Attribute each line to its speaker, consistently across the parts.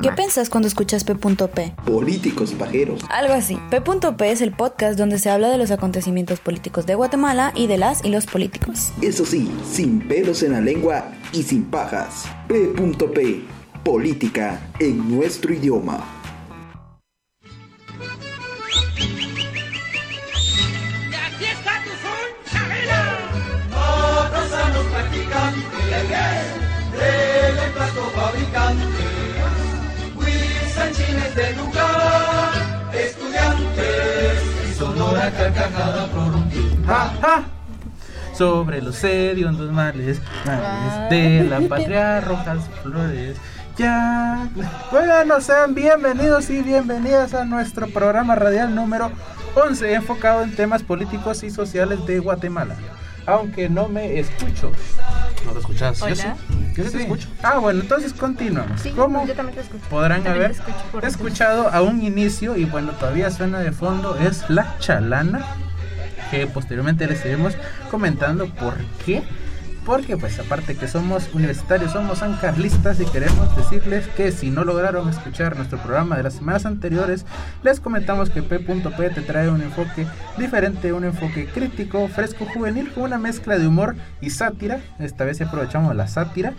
Speaker 1: ¿Qué piensas cuando escuchas P.P?
Speaker 2: Políticos pajeros.
Speaker 1: Algo así. P.P es el podcast donde se habla de los acontecimientos políticos de Guatemala y de las y los políticos.
Speaker 2: Eso sí, sin pelos en la lengua y sin pajas. P.P. Política en nuestro idioma.
Speaker 3: Sonora carcajada prorrumpir.
Speaker 4: ¡Ja, ja! Sobre los hediondos males, males de la patria, rojas flores. Ya. Bueno, sean bienvenidos y bienvenidas a nuestro programa radial número 11, enfocado en temas políticos y sociales de Guatemala. Aunque no me escucho.
Speaker 5: ¿No te escuchas?
Speaker 6: Hola.
Speaker 5: Yo sí. Yo sí te
Speaker 4: Sí.
Speaker 5: escucho.
Speaker 4: Ah, bueno, entonces continuamos.
Speaker 6: Sí,
Speaker 4: ¿Cómo
Speaker 6: yo también te escucho.
Speaker 4: podrán
Speaker 6: También
Speaker 4: haber
Speaker 6: escucho
Speaker 4: escuchado a un inicio y bueno, todavía suena de fondo, es La Chalana, que posteriormente les iremos comentando por qué. Porque pues aparte que somos universitarios, somos sancarlistas y queremos decirles que si no lograron escuchar nuestro programa de las semanas anteriores, les comentamos que P.P te trae un enfoque diferente, un enfoque crítico, fresco, juvenil, con una mezcla de humor y sátira. Esta vez aprovechamos la sátira.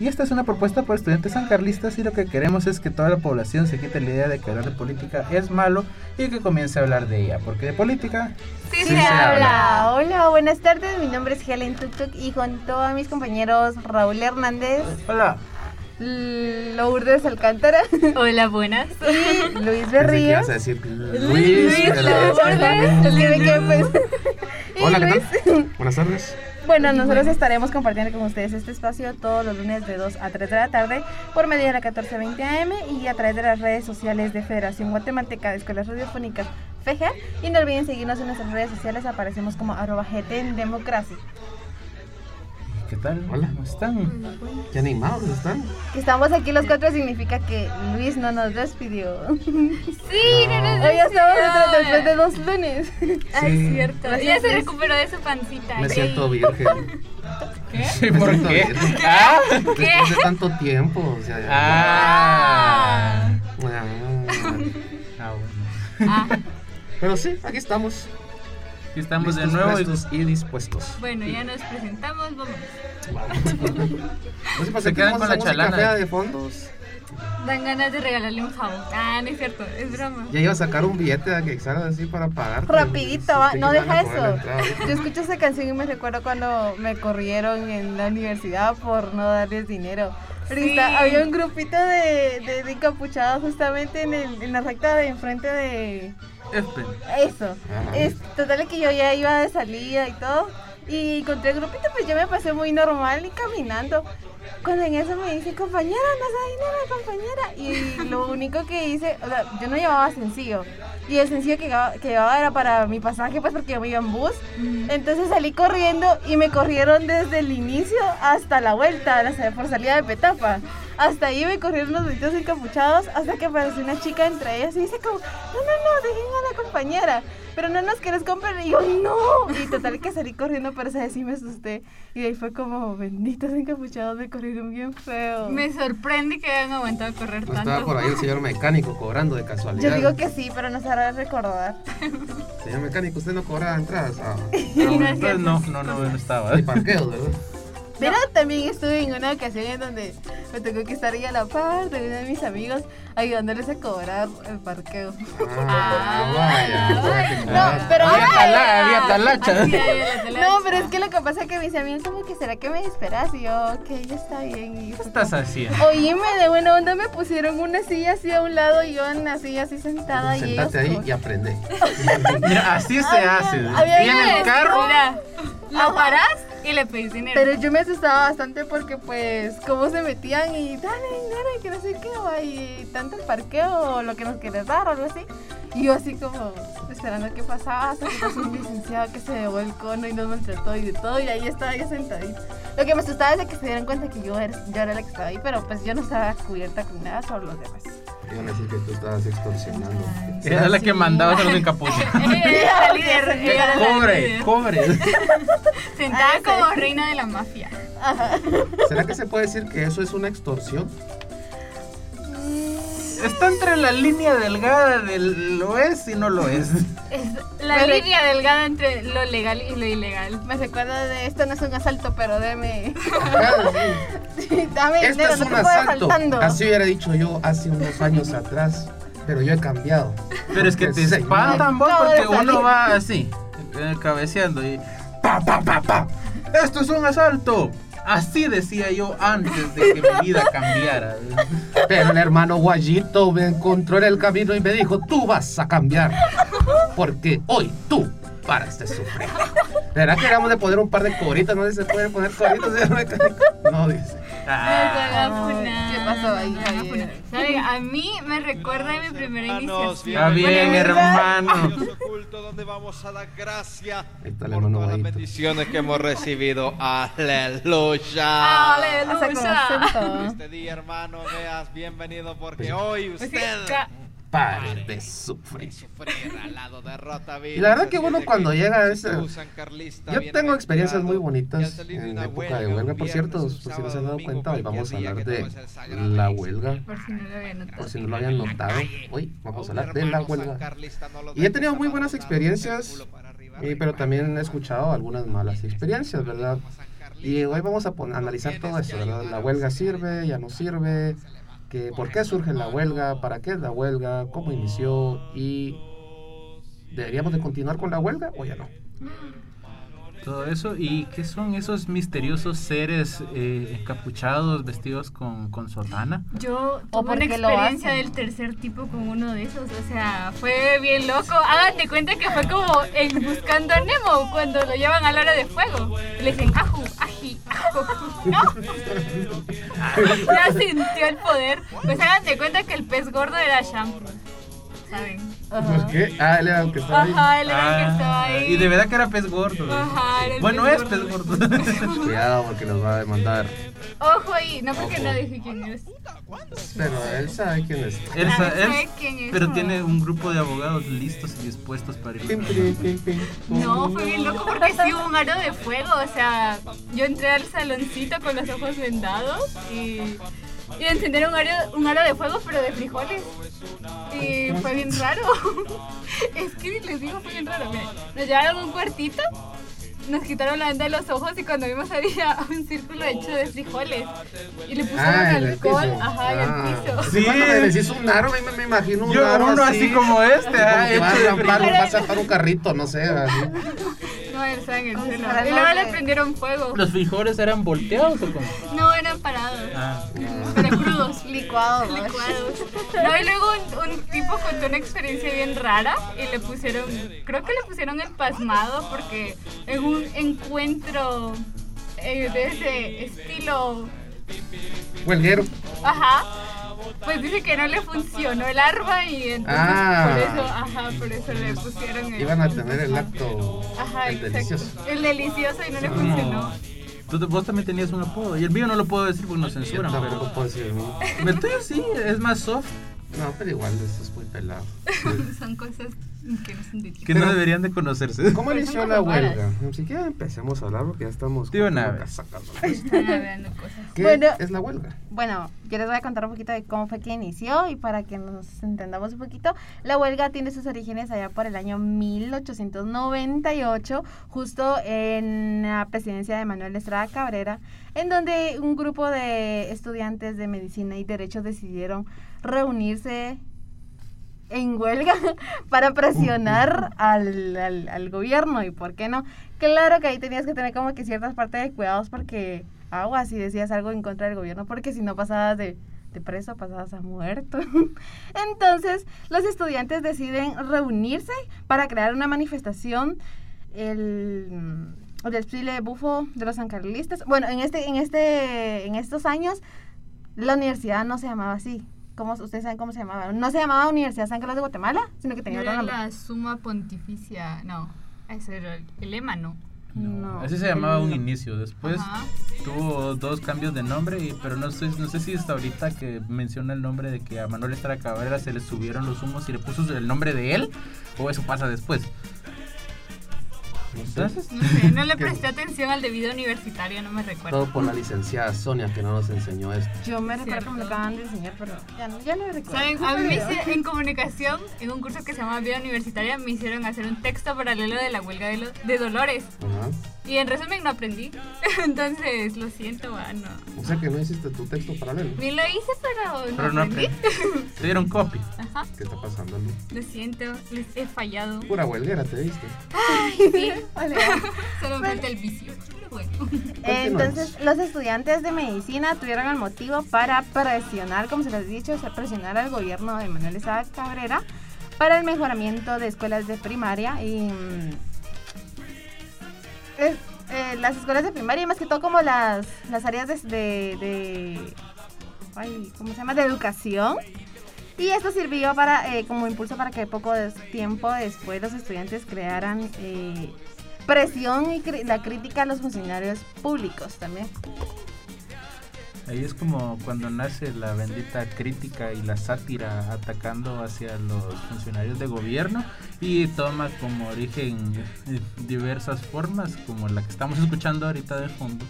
Speaker 4: Y esta es una propuesta por estudiantes sancarlistas y lo que queremos es que toda la población se quite la idea de que hablar de política es malo y que comience a hablar de ella, porque de política
Speaker 6: Sí,
Speaker 4: sí
Speaker 6: se,
Speaker 4: se
Speaker 6: habla. Hola, buenas tardes. Mi nombre es Helen Tuktuk y junto a mis compañeros Raúl Hernández,
Speaker 4: Hola.
Speaker 6: Lourdes Alcántara
Speaker 7: Hola, buenas.
Speaker 6: y Luis Berrío.
Speaker 5: a decir Luis.
Speaker 6: Luis Lourdes. Pues-
Speaker 5: Hola, ¿qué
Speaker 6: Luis.
Speaker 5: tal? Buenas tardes.
Speaker 6: Bueno, nosotros estaremos compartiendo con ustedes este espacio todos los lunes de 2 a 3 de la tarde por medio de la 1420 AM y a través de las redes sociales de Federación Guatemalteca de Escuelas Radiofónicas FEJA. Y no olviden seguirnos en nuestras redes sociales, aparecemos como arroba GT en democracia.
Speaker 4: ¿Qué tal?
Speaker 5: Hola.
Speaker 4: ¿Cómo están?
Speaker 5: Qué animados están.
Speaker 6: Que estamos aquí los cuatro significa que Luis no nos despidió.
Speaker 7: Sí, no nos
Speaker 6: Hoy ya estamos otra- después de dos lunes.
Speaker 7: Ay,
Speaker 5: Sí.
Speaker 7: cierto.
Speaker 6: Gracias,
Speaker 7: Ya se
Speaker 6: Luis.
Speaker 7: recuperó de su pancita.
Speaker 5: Me siento virgen.
Speaker 4: Sí,
Speaker 5: Me
Speaker 4: ¿Por qué?
Speaker 5: virgen.
Speaker 4: Ah.
Speaker 5: Después de tanto tiempo. O sea, ya-
Speaker 4: Ah.
Speaker 5: Ah.
Speaker 4: Ah, bueno.
Speaker 7: Ah,
Speaker 5: Pero sí, aquí estamos.
Speaker 4: Aquí estamos de
Speaker 5: listos,
Speaker 4: nuevo y
Speaker 5: prestos y dispuestos.
Speaker 7: bueno, ya nos presentamos. Vamos.
Speaker 5: No sé,
Speaker 4: Se quedan con la chalana.
Speaker 5: de fondos.
Speaker 7: Dan ganas de regalarle un jabón. Ah, no es cierto, es broma.
Speaker 5: Ya iba a sacar un billete de que así para pagar.
Speaker 6: Rapidito, va. No deja eso.
Speaker 5: Yo
Speaker 6: Yo escucho esa canción y me recuerdo cuando me corrieron en la universidad por no darles dinero.
Speaker 7: Sí.
Speaker 6: había un grupito de, de, de encapuchados justamente en, el, en la recta de enfrente de
Speaker 4: F.
Speaker 6: eso.
Speaker 5: Ajá.
Speaker 6: Es total que yo ya iba de salida y todo. Y encontré el grupito, pues yo me pasé muy normal y caminando. Cuando en eso me dice, compañera, no da dinero, compañera. Y lo único que hice, o sea, yo no llevaba sencillo. Y el sencillo que llevaba, que llevaba era para mi pasaje, pues porque yo me iba en bus. Entonces salí corriendo y me corrieron desde el inicio hasta la vuelta, por salida de Petapa. Hasta ahí me corrieron los benditos encapuchados hasta que apareció una chica entre ellas y dice como, no, no, no, dejen a la compañera. Pero no nos quieres comprar. Y yo, no. Y total que salí corriendo, pero esa vez sí me asusté. Y de ahí fue como, benditos encapuchados me corrieron bien feo.
Speaker 7: Me sorprende que hayan aguantado a correr
Speaker 5: No
Speaker 7: tanto.
Speaker 5: estaba por ahí el señor mecánico cobrando de casualidad.
Speaker 6: Yo digo que sí, pero no se hará recordar.
Speaker 5: Señor mecánico, usted no cobraba entradas
Speaker 4: Ah, no, no, no, no estaba.
Speaker 5: y parqueos, ¿verdad?
Speaker 6: Pero también estuve en una ocasión en donde me tocó que estar ahí a la par de uno de mis amigos ayudándoles a cobrar el parqueo.
Speaker 5: Ah, vaya. vaya,
Speaker 6: No, pero
Speaker 4: Había, tala, había talacha.
Speaker 6: No, pero es que lo que pasa es que mis amigos como que será que me esperas y yo, ok, ya está bien. Y
Speaker 4: ¿Qué estás
Speaker 6: como,
Speaker 4: haciendo?
Speaker 6: Oíme, de buena onda me pusieron una silla así a un lado y yo en la silla así sentada y ellos
Speaker 5: ahí
Speaker 6: como-
Speaker 5: y aprende.
Speaker 4: Mira, así se
Speaker 6: Había-
Speaker 4: hace.
Speaker 6: había
Speaker 4: Viene el carro.
Speaker 7: Mira, lo parás y le pedís dinero.
Speaker 6: Pero yo me asustaba bastante porque pues cómo se metían y dale dinero y que no sé qué, y tanto el parqueo o lo que nos quieres dar o algo así. Y yo así como esperando qué pasaba hasta que pasó un licenciado que se llevó el cono y nos maltrató y de todo y ahí estaba yo sentadita. Lo que me asustaba es que se dieran cuenta que yo era, yo era la que estaba ahí, pero pues yo no estaba cubierta con nada, solo los demás.
Speaker 5: Iban a decir que tú estabas extorsionando.
Speaker 4: Era la que mandaba a los encapuchados.
Speaker 7: Era la líder. ella era la
Speaker 4: Cobre, cobre.
Speaker 7: Sentada
Speaker 6: Ah,
Speaker 7: como reina de la mafia.
Speaker 5: ¿Será que se puede decir que eso es una extorsión?
Speaker 6: Mm,
Speaker 4: Está entre la línea delgada del lo es y no lo es.
Speaker 7: Es la
Speaker 6: Pero-
Speaker 7: línea delgada entre lo legal y lo ilegal.
Speaker 6: Me recuerda de esto no es un asalto, pero deme. Dame
Speaker 5: Este
Speaker 6: dinero,
Speaker 5: es
Speaker 6: no
Speaker 5: un asalto. Así hubiera dicho yo hace unos años atrás. Pero yo he cambiado.
Speaker 4: Pero es que te
Speaker 5: Señor.
Speaker 4: espantan vos
Speaker 6: de
Speaker 4: porque uno va así, eh, cabeceando y pa pa pa pa. Esto es un asalto. Así decía yo antes de que mi vida cambiara.
Speaker 5: Pero el hermano Guayito me encontró en el camino y me dijo, tú vas a cambiar. Porque hoy tú paras de sufrir. ¿Verdad que vamos de poner un par de cobritas? No se pueden poner cobritas. No, dice.
Speaker 4: Ah,
Speaker 6: ¿Qué pasó ahí,
Speaker 7: van a mí me recuerda a mi primera iniciación.
Speaker 4: Está bien, hermano.
Speaker 8: Dios oculto donde vamos a dar gracias por todas las bendiciones que hemos recibido. Aleluya.
Speaker 6: Acento.
Speaker 8: Este día, hermano, veas bienvenido porque hoy usted
Speaker 5: Pare de sufrir.
Speaker 8: sufrir al lado de Rotaville.
Speaker 5: Y la verdad que
Speaker 8: de
Speaker 5: cuando llega ese- Yo tengo experiencias muy bonitas en
Speaker 8: una
Speaker 5: época de huelga. Por cierto, por si no se han dado cuenta, hoy vamos a hablar de la huelga.
Speaker 7: Por si no lo
Speaker 5: habían notado, hoy vamos a hablar de la huelga. Y he tenido muy buenas experiencias, y- pero también he escuchado algunas malas experiencias, ¿verdad? Y hoy vamos a analizar todo eso, ¿verdad? La huelga sirve, ya no sirve, que, por qué surge la huelga, para qué es la huelga, cómo inició y deberíamos de continuar con la huelga o ya no.
Speaker 4: Todo eso. ¿Y qué son esos misteriosos seres eh, encapuchados, vestidos con, con sotana?
Speaker 7: Yo
Speaker 6: ¿O
Speaker 7: tuve una experiencia del tercer tipo con uno de esos, o sea, fue bien loco. Hagan de cuenta que fue como en Buscando a Nemo, cuando lo llevan a la hora de fuego. Le dicen, aju, aji, ajo. ¿No? ya sintió el poder. Pues hagan de cuenta que el pez gordo era shampoo, ¿saben?
Speaker 5: ¿Por qué? Ah, él era el que estaba ahí.
Speaker 7: Ajá, él era el que
Speaker 4: Ah,
Speaker 7: estaba ahí.
Speaker 4: y de verdad que era pez gordo.
Speaker 7: Ajá, era el
Speaker 4: bueno,
Speaker 7: pez
Speaker 4: es pez
Speaker 7: gordo.
Speaker 5: Cuidado porque nos va a demandar.
Speaker 7: Ojo ahí, no porque
Speaker 5: Ojo.
Speaker 7: no dije quién es.
Speaker 5: Pero él sabe quién es.
Speaker 4: Él sa- él-
Speaker 7: ¿sabe quién es?
Speaker 4: pero tiene un grupo de abogados listos y dispuestos para ir.
Speaker 7: No, fue bien loco porque sí hubo un aro de fuego. O sea, yo entré al saloncito con los ojos vendados y, y encendieron un aro, un aro de fuego, pero de frijoles. Y fue bien raro. Es que les digo, fue bien raro. Miren, nos llevaron a un cuartito. Nos quitaron la venda de los ojos y cuando vimos había un círculo hecho de frijoles. Y le pusieron
Speaker 5: Ah, en el
Speaker 7: alcohol,
Speaker 5: piso.
Speaker 7: ajá, y al
Speaker 5: Ah.
Speaker 7: piso.
Speaker 4: Sí.
Speaker 5: Cuando me decís un aro, me, me imagino un
Speaker 4: Yo,
Speaker 5: aro
Speaker 4: uno así como este,
Speaker 5: como
Speaker 4: ah,
Speaker 5: a
Speaker 4: hecho de
Speaker 5: rampar,
Speaker 7: frijol.
Speaker 5: va a sacar un carrito, no sé. así.
Speaker 7: No, el
Speaker 6: si
Speaker 7: suelo.
Speaker 6: fuera
Speaker 7: Y luego le prendieron fuego.
Speaker 4: ¿Los frijoles eran volteados o cómo?
Speaker 7: No, eran parados.
Speaker 4: Ah.
Speaker 7: Pero crudos.
Speaker 6: Licuado, ¿no?
Speaker 7: licuados. No, y luego un, un tipo contó una experiencia bien rara y le pusieron, creo que le pusieron el pasmado porque en un encuentro eh, de ese estilo,
Speaker 5: Huelguero.
Speaker 7: ajá, pues dice que no le funcionó el arma y entonces
Speaker 5: Ah.
Speaker 7: por eso, ajá, por eso le pusieron el...
Speaker 5: Iban a tener el acto
Speaker 7: Ajá,
Speaker 5: el
Speaker 7: exacto.
Speaker 5: delicioso.
Speaker 7: El delicioso y no le funcionó.
Speaker 4: Tú, vos también tenías un apodo. Y el mío no lo puedo decir porque nos
Speaker 5: Yo
Speaker 4: censuran.
Speaker 5: tampoco
Speaker 4: Pero
Speaker 5: puedo decir el mío.
Speaker 4: el tuyo sí, es más soft.
Speaker 5: No, pero igual eso es muy pelado.
Speaker 7: Son cosas que no son de ti.
Speaker 4: Que no deberían de conocerse.
Speaker 5: ¿Cómo inició la huelga? Siquiera empecemos a hablar porque ya estamos
Speaker 7: hablando cosas.
Speaker 5: ¿Qué
Speaker 6: Bueno.
Speaker 5: es la huelga?
Speaker 6: Bueno, yo les voy a contar un poquito de cómo fue que inició y para que nos entendamos un poquito. La huelga tiene sus orígenes allá por el año 1898, justo en la presidencia de Manuel Estrada Cabrera, en donde un grupo de estudiantes de medicina y derecho decidieron reunirse en huelga para presionar al, al, al gobierno y por qué no. Claro que ahí tenías que tener como que ciertas partes de cuidados porque agua si decías algo en contra del gobierno porque si no pasabas de, de preso pasabas a muerto. Entonces los estudiantes deciden reunirse para crear una manifestación el, el desfile bufo de los sancarlistas. Bueno, en este en este en estos años la universidad no se llamaba así. ¿Cómo, ustedes saben cómo se llamaba. No se llamaba Universidad San Carlos de Guatemala, sino que tenía
Speaker 7: No
Speaker 6: otro
Speaker 7: era
Speaker 6: nombre.
Speaker 7: la suma pontificia, no, ese era el, el lema, ¿no?
Speaker 6: No.
Speaker 4: Así se llamaba un
Speaker 6: No.
Speaker 4: inicio. Después
Speaker 7: Ajá.
Speaker 4: tuvo dos cambios de nombre, y, pero no sé, no sé si hasta ahorita que menciona el nombre de que a Manuel Estrada Cabrera se le subieron los humos y le puso el nombre de él, o eso pasa después. Entonces,
Speaker 7: No sé, no le
Speaker 5: ¿Qué?
Speaker 7: presté atención al debido universitario, no me recuerdo.
Speaker 5: Todo por la licenciada Sonia que no nos enseñó esto.
Speaker 6: Yo me recuerdo que me lo acaban de enseñar, pero ya no, ya no me recuerdo.
Speaker 7: ¿Saben? A mí me hicieron, en comunicación, en un curso que se llama Vida Universitaria, me hicieron hacer un texto paralelo de la huelga de, lo- de Dolores.
Speaker 5: Ajá.
Speaker 7: Y en resumen no aprendí. Entonces, lo siento, ah, no.
Speaker 5: O sea que no hiciste tu texto paralelo.
Speaker 7: Ni lo hice, pero no
Speaker 4: pero no
Speaker 7: aprendí.
Speaker 4: aprendí. Te dieron copy.
Speaker 7: Ajá,
Speaker 5: ¿Qué está pasando? Lu?
Speaker 7: lo siento, les he fallado.
Speaker 5: Pura huelguera te diste.
Speaker 7: Sí,
Speaker 6: Vale.
Speaker 7: solo me falta el vicio. Bueno.
Speaker 6: Entonces, los estudiantes de medicina tuvieron el motivo para presionar, como se les ha dicho, presionar al gobierno de Manuel Estrada Cabrera para el mejoramiento de escuelas de primaria y mm, es- eh, las escuelas de primaria y más que todo como las, las áreas de, de, de- ay, ¿cómo se llama? de educación. Y esto sirvió para, eh, como impulso para que poco tiempo después los estudiantes crearan eh, presión y la crítica a los funcionarios públicos también.
Speaker 4: Ahí es como cuando nace la bendita crítica y la sátira atacando hacia los funcionarios de gobierno y toma como origen diversas formas, como la que estamos escuchando ahorita de fondo,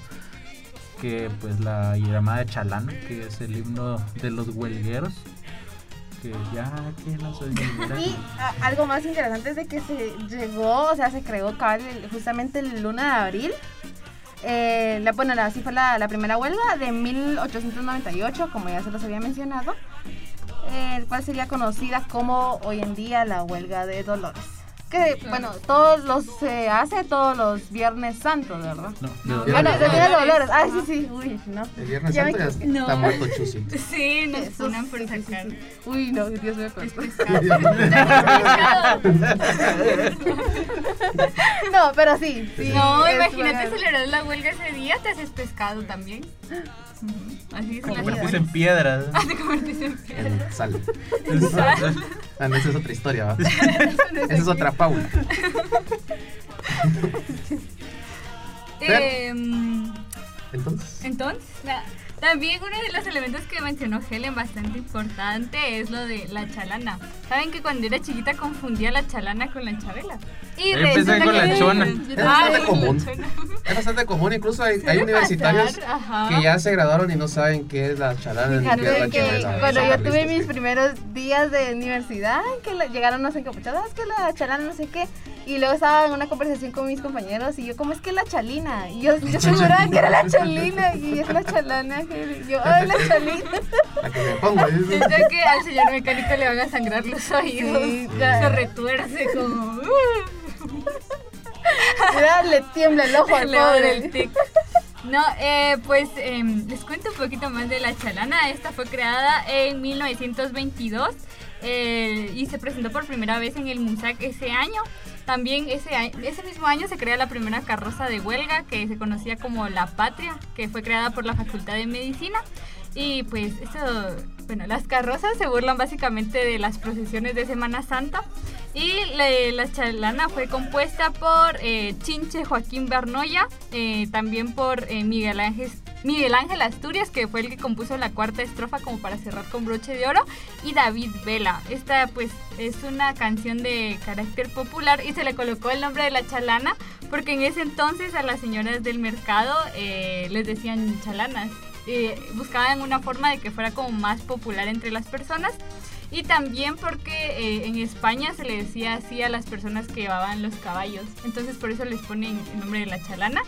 Speaker 4: que pues la llamada Chalana, que es el himno de los huelgueros, que ya
Speaker 6: Y a- algo más interesante es de que se llegó, o sea, se creó justamente el 1 de abril. Eh, la, bueno, así fue la, la primera huelga de 1898, como ya se los había mencionado, eh, el cual sería conocida como hoy en día la huelga de Dolores. Que, bueno, todos los se hace todos los viernes santos, ¿verdad?
Speaker 4: no,
Speaker 7: No.
Speaker 4: de-
Speaker 6: Bueno,
Speaker 5: Dolores.
Speaker 6: de Día de Dolores. Ay, sí, sí, uy, no.
Speaker 5: El viernes santo ya está
Speaker 7: No.
Speaker 5: muerto Chusito.
Speaker 7: Sí, nos ponen por sacar.
Speaker 6: Uy, no, Dios me
Speaker 7: Es
Speaker 6: perdone.
Speaker 7: pescado.
Speaker 6: No, pero sí, sí.
Speaker 7: No, imagínate celebrar la huelga ese día, te haces pescado también. Así es la
Speaker 4: convertirse en piedras.
Speaker 7: Te convertís en piedra.
Speaker 5: En sal.
Speaker 4: Exacto.
Speaker 5: Ah, no, esa es otra historia, ¿va? Esa es otra Paula.
Speaker 7: Em,
Speaker 5: Entonces,
Speaker 7: Entonces, na- también uno de los elementos que mencionó Helen bastante importante es lo de la chalana. Saben que cuando era chiquita confundía la chalana con la chabela. Y
Speaker 4: Yo
Speaker 7: resulta
Speaker 4: con la chona.
Speaker 5: Es bastante común. es bastante común. Incluso hay, universitarios
Speaker 7: pasar,
Speaker 5: que ya se graduaron y no saben qué es la chalana ni qué es la
Speaker 6: que
Speaker 5: chabela.
Speaker 6: cuando yo tuve mis
Speaker 5: sí.
Speaker 6: primeros días de universidad, que la- llegaron no sé encapuchadas, que la chalana no sé qué, y luego estaba en una conversación con mis compañeros y yo, ¿cómo es que la chalina? Y yo, yo que era la chalina y es la chalana, yo, ¡ay, la chalina!
Speaker 5: La que me pongo. ¿sí?
Speaker 7: Siento que al señor mecánico le van a sangrar los oídos.
Speaker 6: Sí, ya.
Speaker 7: Se retuerce como.
Speaker 6: Mira, le tiembla el ojo al pobre.
Speaker 7: el tic. No, eh, pues em, les cuento un poquito más de la chalana. Esta fue creada en 1922 eh, y se presentó por primera vez en el MUSAC ese año. También ese, ese mismo año se crea la primera carroza de huelga que se conocía como La Patria, que fue creada por la Facultad de Medicina. Y pues esto, bueno, las carrozas se burlan básicamente de las procesiones de Semana Santa. Y la, la chalana fue compuesta por eh, Chinche Joaquín Bernoya, eh, también por eh, Miguel, Ángel, Miguel Ángel Asturias, que fue el que compuso la cuarta estrofa como para cerrar con broche de oro, y David Vela. Esta pues es una canción de carácter popular y se le colocó el nombre de la chalana porque en ese entonces a las señoras del mercado eh, les decían chalanas. Eh, buscaban una forma de que fuera como más popular entre las personas y también porque eh, en España se le decía así a las personas que llevaban los caballos. Entonces por eso les ponen el nombre de la chalana.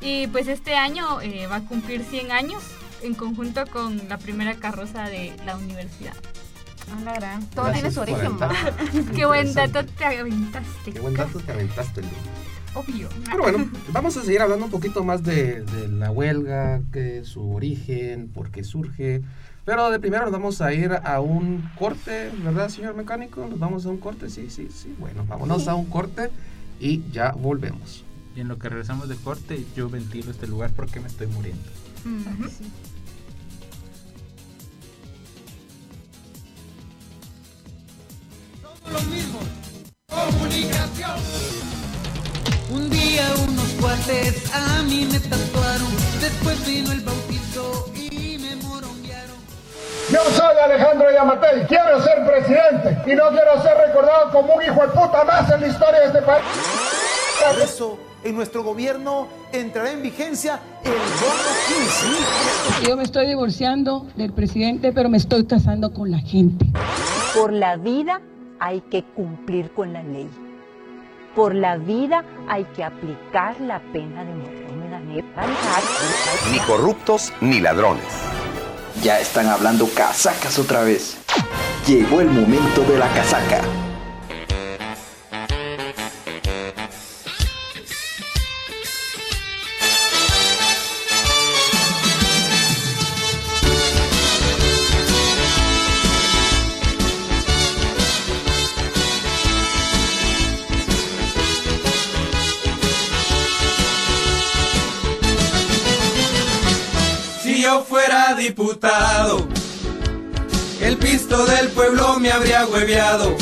Speaker 7: Y pues este año eh, va a cumplir 100 años en conjunto con la primera carroza de la universidad.
Speaker 6: Ah, la gran. Todo
Speaker 5: Gracias
Speaker 6: tiene su origen.
Speaker 7: Qué buen dato te aventaste.
Speaker 5: Qué buen dato te aventaste, Lu.
Speaker 7: Obvio.
Speaker 5: Pero bueno, vamos a seguir hablando un poquito más de, de la huelga, que su origen, por qué surge. Pero de primero nos vamos a ir a un corte, ¿verdad, señor mecánico? Nos vamos a un corte, sí, sí, sí. Bueno, vámonos a un corte y ya volvemos.
Speaker 4: Y en lo que regresamos de corte, yo ventilo este lugar porque me estoy muriendo.
Speaker 7: Ujú.
Speaker 9: Un día unos cuates a mí me tatuaron, después vino el bautizo y me moronguearon.
Speaker 10: Yo soy Alejandro Yamatel, quiero ser presidente y no quiero ser recordado como un hijo de puta más en la historia de este país.
Speaker 11: Por eso, en nuestro gobierno entrará en vigencia el bono 15.
Speaker 12: Yo me estoy divorciando del presidente, pero me estoy casando con la gente.
Speaker 13: Por la vida hay que cumplir con la ley. Por la vida hay que aplicar la pena de muerte.
Speaker 14: Ni corruptos ni ladrones.
Speaker 2: Ya están hablando casacas otra vez. Llegó el momento de la casaca.
Speaker 15: Yo fuera diputado, el pisto del pueblo me habría hueveado.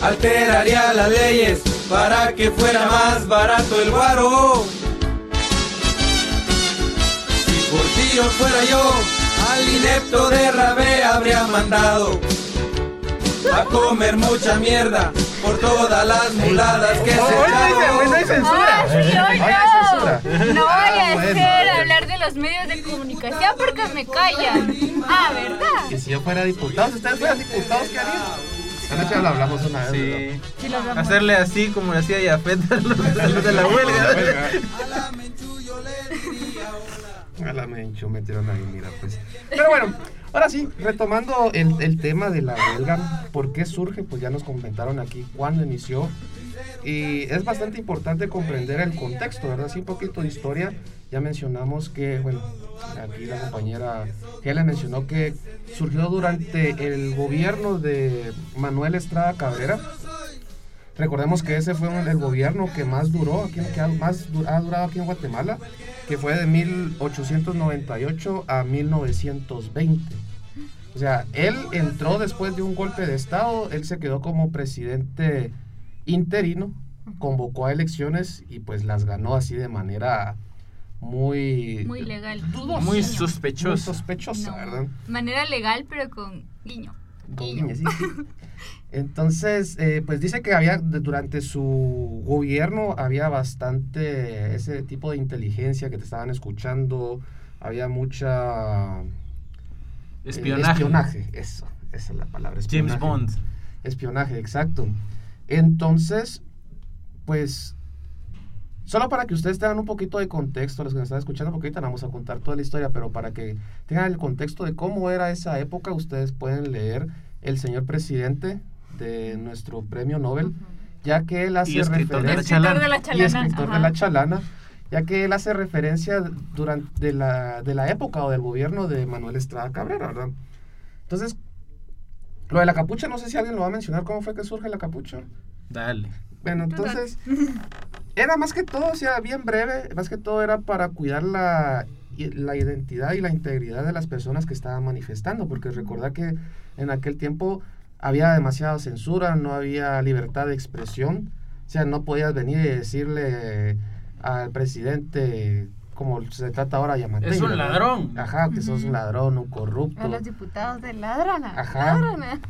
Speaker 15: Alteraría las leyes para que fuera más barato el guaro. Si por ti yo fuera yo, al inepto de Rabé habría mandado a comer mucha mierda por todas las muladas que se echaron.
Speaker 4: Hoy no hay censura.
Speaker 7: Ay, sí, hoy
Speaker 4: no hay
Speaker 7: no.
Speaker 4: censura.
Speaker 7: No voy a
Speaker 5: Ah,
Speaker 7: hacer hablar de los medios de comunicación porque me callan. Ah, ¿verdad?
Speaker 5: Y si yo fuera diputado, si ustedes fueran diputados, ¿qué harían? Anoche ya lo hablamos una vez.
Speaker 4: Sí.
Speaker 7: Sí, lo hablamos.
Speaker 4: Hacerle así como le hacía Yafet a los, de la huelga.
Speaker 5: A la mencho metieron ahí, mira, pues. Pero bueno, ahora sí, retomando el, tema de la huelga, ¿por qué surge? Pues ya nos comentaron aquí cuándo inició. Y es bastante importante comprender el contexto, ¿verdad? Sí, un poquito de historia. Ya mencionamos que, bueno, aquí la compañera Helen mencionó que surgió durante el gobierno de Manuel Estrada Cabrera. Recordemos que ese fue el gobierno que más duró, aquí, que más ha durado aquí en Guatemala, que fue de 1898 a 1920. O sea, él entró después de un golpe de Estado, él se quedó como presidente interino, convocó a elecciones y pues las ganó así de manera muy...
Speaker 7: Muy legal.
Speaker 4: Muy
Speaker 7: Guiño.
Speaker 4: sospechoso.
Speaker 5: muy sospechosa,
Speaker 7: No.
Speaker 5: ¿verdad?
Speaker 7: Manera legal, pero con guiño.
Speaker 5: Con niñas, sí, sí. Entonces, eh, pues dice que había, durante su gobierno había bastante ese tipo de inteligencia que te estaban escuchando, había mucha... eh,
Speaker 4: Espionaje.
Speaker 5: espionaje, eso, esa es la palabra.
Speaker 4: James
Speaker 5: espionaje.
Speaker 4: Bond.
Speaker 5: Espionaje, exacto. Entonces, pues, solo para que ustedes tengan un poquito de contexto, los que nos están escuchando, porque ahorita no vamos a contar toda la historia, pero para que tengan el contexto de cómo era esa época, ustedes pueden leer El señor presidente de nuestro premio Nobel, ya que él hace
Speaker 4: Y escritor de la
Speaker 5: referencia...
Speaker 7: Escritor de la
Speaker 5: y
Speaker 7: chalana.
Speaker 5: escritor de la chalana, ya que él hace referencia durante de la, de la época o del gobierno de Manuel Estrada Cabrera, ¿verdad? Entonces, lo de la capucha, no sé si alguien lo va a mencionar, ¿cómo fue que surge la capucha?
Speaker 4: Dale.
Speaker 5: Bueno, entonces, era más que todo, o sea, bien breve, más que todo era para cuidar la, la identidad y la integridad de las personas que estaban manifestando, porque recordad que en aquel tiempo había demasiada censura, no había libertad de expresión, o sea, no podías venir y decirle al presidente como se trata ahora Yamatei.
Speaker 4: Es un
Speaker 5: ¿verdad?
Speaker 4: ladrón.
Speaker 5: Ajá, que sos un ladrón, un corrupto.
Speaker 6: A los diputados de ladrona.
Speaker 5: Ajá.
Speaker 6: Ladrona.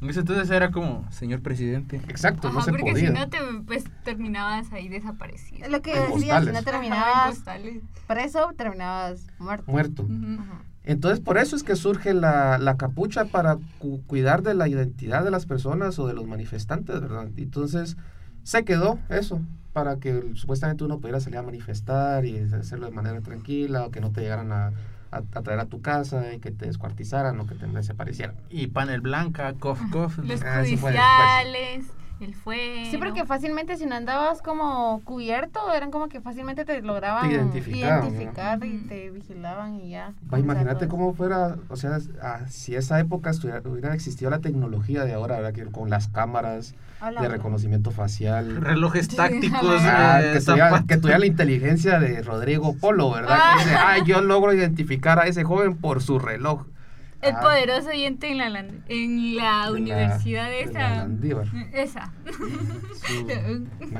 Speaker 4: En ese entonces era como, señor presidente.
Speaker 5: Exacto, no
Speaker 7: Ajá,
Speaker 5: se
Speaker 7: porque
Speaker 5: podía.
Speaker 7: si no te pues terminabas ahí desaparecido.
Speaker 6: Es lo que decía, si no terminabas preso, terminabas muerto.
Speaker 5: Muerto.
Speaker 6: Ajá.
Speaker 5: Entonces, por eso es que surge la, la capucha para cu- cuidar de la identidad de las personas o de los manifestantes, ¿verdad? Entonces, se quedó eso, para que supuestamente uno pudiera salir a manifestar y hacerlo de manera tranquila, o que no te llegaran a, a- a traer a tu casa y que te descuartizaran o que te desaparecieran.
Speaker 4: Y panel blanca, cof, cof.
Speaker 7: Los
Speaker 5: Ah, eso fue después.
Speaker 7: judiciales, el fuego.
Speaker 6: Sí, porque fácilmente si no andabas como cubierto, eran como que fácilmente te lograban
Speaker 5: Te identificaban, ¿no?
Speaker 6: identificar y te vigilaban y ya.
Speaker 5: Imagínate cómo fuera, o sea, si esa época estuviera- hubiera existido la tecnología de ahora, ¿verdad? Que con las cámaras de reconocimiento facial.
Speaker 4: Relojes tácticos.
Speaker 5: Ah, que, tuviera,
Speaker 4: zapatos.
Speaker 5: que tuviera la inteligencia de Rodrigo Polo, ¿verdad? Que dice, ay, yo logro identificar a ese joven por su reloj.
Speaker 7: El
Speaker 5: Ah.
Speaker 7: poderoso oyente en la, en la universidad
Speaker 5: de la
Speaker 7: esa. Esa.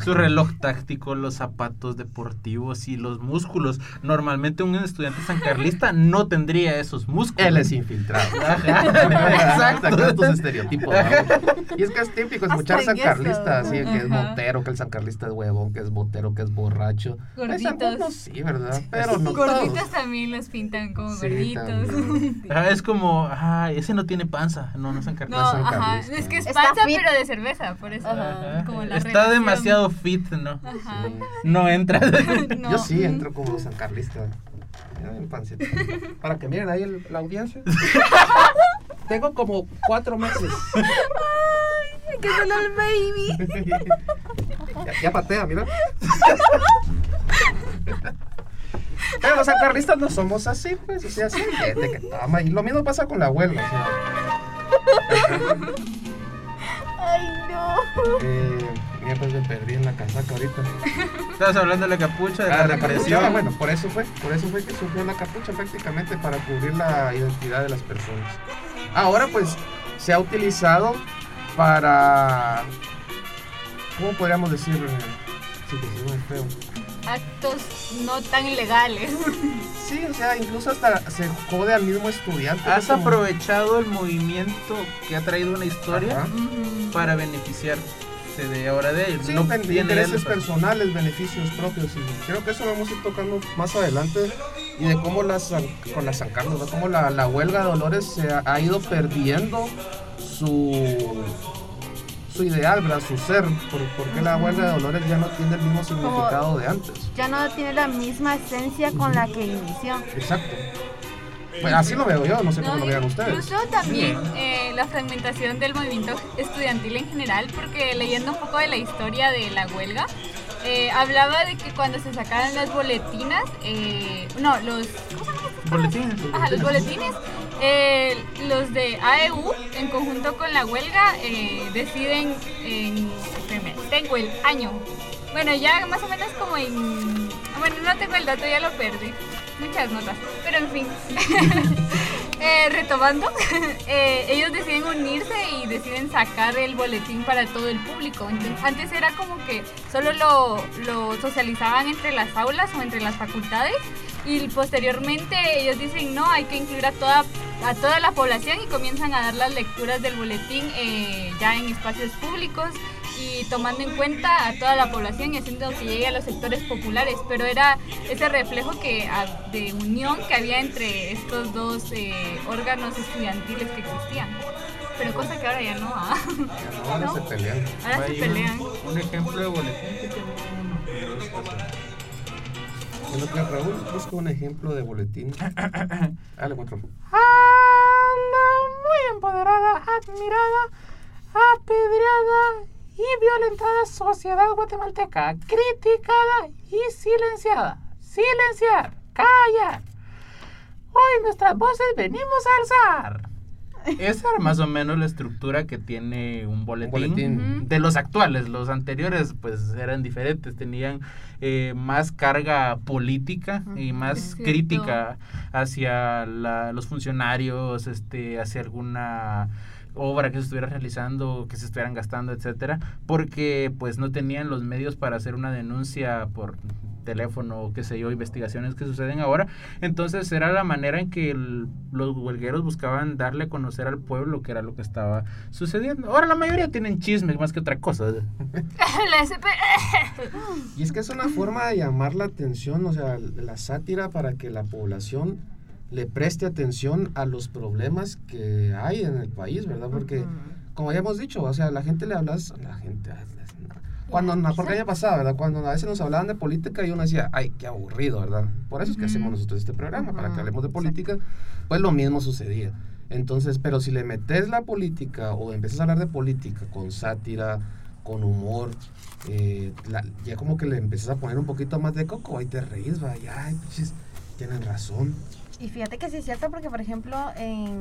Speaker 4: Su reloj táctico, los zapatos deportivos y los músculos. Normalmente un estudiante sancarlista no tendría esos músculos.
Speaker 5: Él es infiltrado.
Speaker 4: Exacto.
Speaker 5: Exacto. tus estereotipos. ¿no? Y es que es típico escuchar sancarlista, así que es
Speaker 7: Ajá.
Speaker 5: motero, que el sancarlista es huevón, que es botero, que es borracho. Pues
Speaker 7: Gorditos.
Speaker 5: algunos sí, ¿verdad? Pero no
Speaker 7: Gorditos
Speaker 5: todos.
Speaker 7: también los pintan como
Speaker 5: Sí,
Speaker 7: gorditos.
Speaker 5: también.
Speaker 4: Ah, es como, ah, ese no tiene panza. No, no es
Speaker 7: No,
Speaker 4: sancarlista.
Speaker 7: ajá. Es que es
Speaker 6: Está
Speaker 7: panza, pero de cerveza, por eso.
Speaker 4: Ajá.
Speaker 7: Como la
Speaker 4: Está
Speaker 7: relación.
Speaker 4: demasiado fit, ¿no?
Speaker 7: Ajá.
Speaker 4: No entra.
Speaker 7: No.
Speaker 5: Yo sí entro como mi pancita. Para que miren ahí el- la audiencia. Tengo como cuatro meses.
Speaker 6: Ay, que solo el baby.
Speaker 5: Ya, ya patea, mira. Pero los sancarlistas no somos así, pues. O sea, sí, gente que toma. Y lo mismo pasa con la huelga. O sea,
Speaker 6: Ay, no.
Speaker 5: eh, mira, pues me perdí en la casaca ahorita.
Speaker 4: Estás hablando de la capucha, de
Speaker 5: Ah,
Speaker 4: la
Speaker 5: la capucha,
Speaker 4: represión.
Speaker 5: ah, bueno, por eso fue, por eso fue que surgió la capucha prácticamente para cubrir la identidad de las personas. Ahora pues se ha utilizado para, ¿cómo podríamos decir? Sí, que sí, feo.
Speaker 7: Actos no tan legales.
Speaker 5: Sí, o sea, incluso hasta se jode al mismo estudiante.
Speaker 4: Has
Speaker 5: como-
Speaker 4: aprovechado el movimiento que ha traído una historia
Speaker 5: Ajá.
Speaker 4: para beneficiarte de ahora de ellos.
Speaker 5: Sí,
Speaker 4: no
Speaker 5: ben- intereses
Speaker 4: él,
Speaker 5: personales, beneficios propios. Y creo que eso lo vamos a ir tocando más adelante. Y de cómo las, San- con las San Carlos, ¿no? cómo la, la huelga de Dolores se ha, ha ido perdiendo su, ideal, ¿verdad? su ser. Por, porque la huelga de Dolores ya no tiene el mismo significado de antes.
Speaker 6: Ya no tiene la misma esencia con la que inició.
Speaker 5: Exacto. Pues así lo veo yo, no sé cómo lo vean ustedes.
Speaker 7: Incluso también eh, la fragmentación del movimiento estudiantil en general, porque leyendo un poco de la historia de la huelga, eh, hablaba de que cuando se sacaran las boletinas, eh, no, los, ¿cómo se llama?
Speaker 4: Boletines.
Speaker 7: Ajá, los boletines, eh, los de AEU, en conjunto con la huelga, eh, deciden en, tengo el año, bueno, ya más o menos como en, bueno, no tengo el dato, ya lo perdí, muchas notas, pero en fin. Eh, retomando, ellos deciden unirse y deciden sacar el boletín para todo el público. Antes era como que solo lo, lo socializaban entre las aulas o entre las facultades y posteriormente ellos dicen no, hay que incluir a toda, a toda la población y comienzan a dar las lecturas del boletín eh, ya en espacios públicos y tomando en cuenta a toda la población y haciendo que llegue a los sectores populares, pero era ese reflejo que, a- de unión que había entre estos dos eh, órganos estudiantiles que existían. Pero cosa que ahora ya no, ¿ah?
Speaker 5: Ahora
Speaker 7: ¿No?
Speaker 5: se pelean.
Speaker 7: Ahora se
Speaker 4: un-
Speaker 7: pelean.
Speaker 4: Un, ejemplo de boletín que tengo
Speaker 5: lo que Raúl busca un ejemplo de boletín. Ah, lo encontró.
Speaker 16: a la muy empoderada, admirada, apedreada y violentada sociedad guatemalteca, criticada y silenciada. Silenciar, callar. Hoy nuestras voces venimos a alzar.
Speaker 4: Esa era más o menos la estructura que tiene un boletín,
Speaker 5: boletín.
Speaker 4: de los actuales. Los anteriores pues eran diferentes, tenían eh, más carga política y más
Speaker 7: Es cierto.
Speaker 4: crítica hacia la- los funcionarios, este, hacia alguna obra que se estuviera realizando, que se estuvieran gastando, etcétera, porque pues no tenían los medios para hacer una denuncia por teléfono o qué sé yo, investigaciones que suceden ahora. Entonces era la manera en que el- los huelgueros buscaban darle a conocer al pueblo que era lo que estaba sucediendo. Ahora la mayoría tienen chismes más que otra cosa.
Speaker 7: La SP.
Speaker 5: Y es que es una forma de llamar la atención, o sea, la sátira para que la población le preste atención a los problemas que hay en el país, ¿verdad? Porque, como ya hemos dicho, o sea, la gente le hablas, la gente, cuando, no, porque año pasado, ¿verdad? Cuando a veces nos hablaban de política y uno decía, ay, qué aburrido, ¿verdad? Por eso es que hacemos nosotros este programa, para que hablemos de política, pues lo mismo sucedía. Entonces, pero si le metes la política o empiezas a hablar de política con sátira, con humor, eh, la- ya como que le empiezas a poner un poquito más de coco, ahí te reís, va, y, ay, pinches, tienen razón.
Speaker 6: Y fíjate que sí es cierto porque, por ejemplo, en,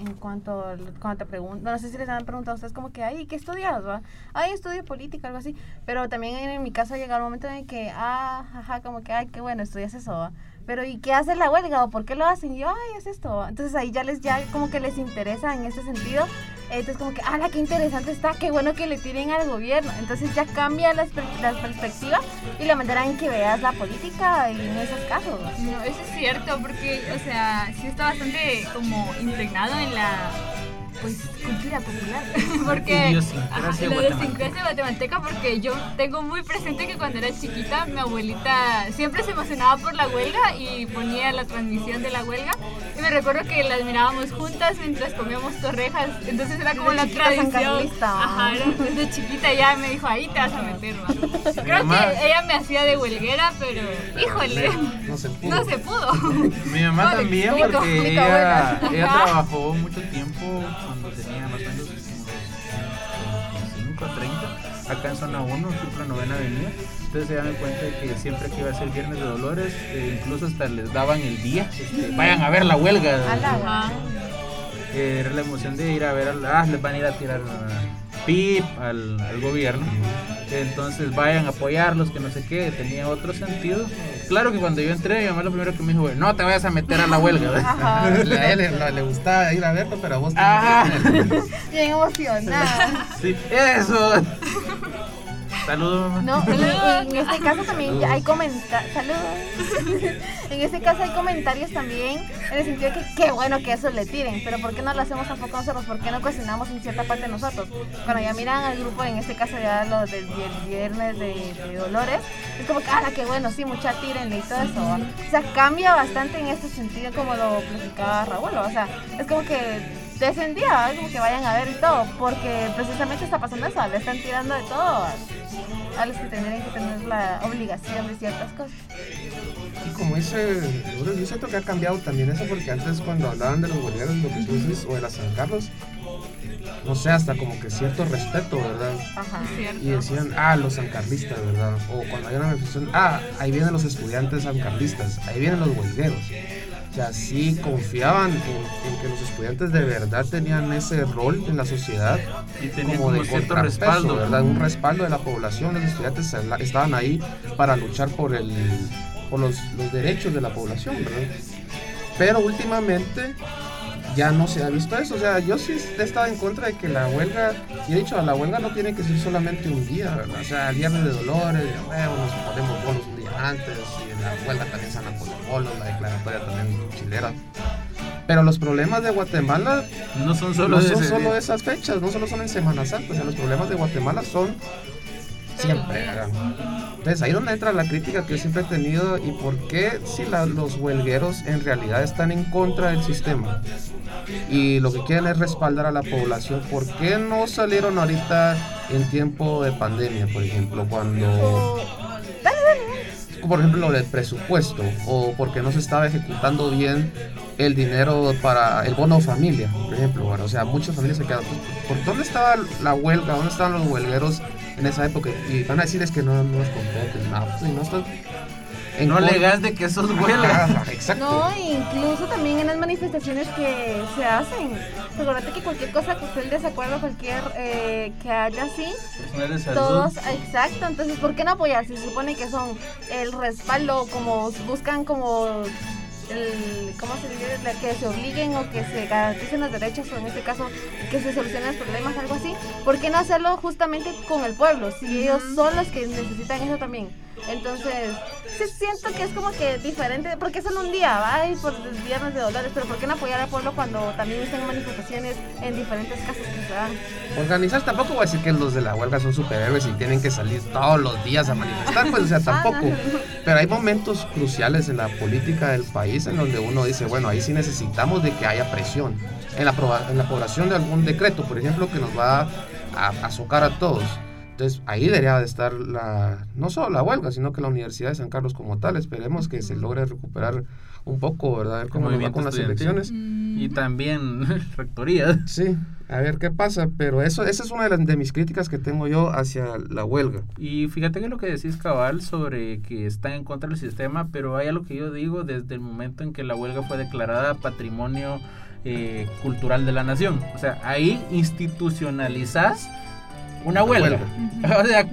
Speaker 6: en cuanto cuando te preguntan, no sé si les han preguntado a ustedes como que, ay, ¿qué estudias? Va? Ay, estudio política, algo así. Pero también en, mi caso ha llegado el momento en que, ah, ajá, como que, ay, qué bueno, estudias eso, va. Pero ¿y qué hace la huelga? ¿O por qué lo hacen? Y yo, ay, es esto. Entonces ahí ya les, ya como que les interesa en ese sentido. Entonces como que, ah, qué interesante está, qué bueno que le tiren al gobierno. Entonces ya cambia la, per- la perspectiva y la manera en que veas la política en esos casos.
Speaker 7: No, eso es cierto, porque, o sea, sí está bastante como impregnado en la pues cultura popular. Porque ajá, la idiosincrasia guatemalteca porque yo tengo muy presente que cuando era chiquita mi abuelita siempre se emocionaba por la huelga y ponía la transmisión de la huelga y me recuerdo que las mirábamos juntas mientras comíamos torrejas. Entonces era como la tradición. ajá era desde chiquita ya me dijo ahí te vas a meter ¿va?". creo
Speaker 4: mamá-
Speaker 7: que ella me hacía de huelguera pero híjole
Speaker 5: No se pudo.
Speaker 7: no se pudo.
Speaker 4: Mi mamá también,
Speaker 7: explico,
Speaker 4: porque ella, ella trabajó mucho tiempo 5 a 30, acá en zona 1, Supra Novena Avenida. Entonces se dan cuenta de que siempre que iba a ser Viernes de Dolores, eh, incluso hasta les daban el día, este, vayan a ver la huelga. Eh, era la emoción de ir a ver, al, ah, les van a ir a tirar PIP al, al gobierno. Entonces vayan a apoyarlos, que no sé qué, tenía otro sentido. Claro que cuando yo entré, mi mamá lo primero que me dijo, no te vayas a meter a la huelga.
Speaker 5: A él le, le- gustaba ir a verlo, pero a vos
Speaker 4: Ajá.
Speaker 6: Bien emocionada.
Speaker 4: Sí, eso. Saludos.
Speaker 6: No, en este caso también hay comentarios. Saludos. en este caso hay comentarios también en el sentido de que qué bueno que eso le tiren, pero ¿por qué no lo hacemos tampoco nosotros? ¿Por qué no cocinamos en cierta parte nosotros? Cuando ya miran al grupo, en este caso ya lo del vi- viernes de, de Dolores, es como que, ah, qué bueno, sí, mucha tírenle y todo eso. O sea, cambia bastante en este sentido como lo platicaba Raúl. O sea, es como que descendía, ¿va? como que vayan a ver y todo, porque precisamente está pasando eso, le están tirando de todo a, los que tendrían que tener la obligación de ciertas cosas.
Speaker 5: Y como dice, yo siento que ha cambiado también eso porque antes cuando hablaban de los huelgueros lo que tú dices, o de las San Carlos, no sé, hasta como que cierto respeto, ¿verdad?
Speaker 6: Ajá.
Speaker 5: Y decían, ah, los sancarlistas, ¿verdad? O cuando hay una manifestación, ah, ahí vienen los estudiantes sancarlistas, ahí vienen los huelgueros. O sea, sí confiaban en, en que los estudiantes de verdad tenían ese rol en la sociedad
Speaker 4: Y tenían
Speaker 5: como de
Speaker 4: cierto respaldo.
Speaker 5: ¿verdad? Un respaldo de la población, los estudiantes esta- estaban ahí para luchar por, el, por los, los derechos de la población, ¿verdad? Pero últimamente ya no se ha visto eso, o sea, yo sí he estado en contra de que la huelga, y he dicho, la huelga no tiene que ser solamente un día, ¿verdad? O sea, viernes de dolores, de nuevo, nos ponemos día antes, y en la huelga también se andan con los bolos, la declaratoria también chilera. Pero los problemas de Guatemala
Speaker 4: No son solo
Speaker 5: no son
Speaker 4: ese
Speaker 5: solo esas fechas, no solo son en Semana Santa, o sea, los problemas de Guatemala son siempre. ¿verdad? Entonces ahí donde entra la crítica que yo siempre he tenido y por qué si la- los huelgueros en realidad están en contra del sistema y lo que quieren es respaldar a la población, ¿por qué no salieron ahorita en tiempo de pandemia, por ejemplo, cuando por ejemplo, lo del presupuesto o porque no se estaba ejecutando bien el dinero para el bono familia, por ejemplo. O sea, muchas familias se quedan. ¿Por dónde estaba la huelga? ¿Dónde estaban los huelgueros en esa época? Y van a decirles que no, no los competen, no, pues, no estás en
Speaker 4: No alegas de que sos huelga.
Speaker 5: Ajá, Exacto.
Speaker 6: No, incluso también en las manifestaciones que se hacen. Recuerda que cualquier cosa que esté en desacuerdo, cualquier eh, que haya así,
Speaker 4: salud.
Speaker 6: todos, exacto. Entonces, ¿por qué no apoyar? Si se supone que son el respaldo, como buscan como el, ¿cómo se dice? La- Que se obliguen o que se garanticen los derechos, o en este caso, que se solucionen los problemas, algo así. ¿Por qué no hacerlo justamente con el pueblo? Si ellos son los que necesitan eso también. Entonces, sí siento que es como que diferente, porque es solo un día, ¿va? Y por viernes de dólares, pero ¿por qué no apoyar al pueblo cuando también están manifestaciones en diferentes casas que se dan?
Speaker 5: Organizar tampoco voy a decir que los de la huelga son superhéroes y tienen que salir todos los días a manifestar, pues o sea, tampoco. Pero hay momentos cruciales en la política del país en donde uno dice, bueno, ahí sí necesitamos de que haya presión en la, en la aprobación de algún decreto, por ejemplo, que nos va a, a socar a todos. Entonces ahí debería de estar la, no solo la huelga, sino que la Universidad de San Carlos como tal. Esperemos que se logre recuperar un poco, ¿verdad? A ver cómo nos va con las elecciones.
Speaker 4: Y también rectoría.
Speaker 5: Sí, a ver qué pasa, pero eso esa es una de, las, de mis críticas que tengo yo hacia la huelga.
Speaker 4: Y fíjate que lo que decís cabal sobre que están en contra del sistema, pero hay algo que yo digo desde el momento en que la huelga fue declarada patrimonio eh, cultural de la nación. O sea, ahí institucionalizás una
Speaker 5: Una
Speaker 4: huelga.
Speaker 5: huelga.
Speaker 4: O sea,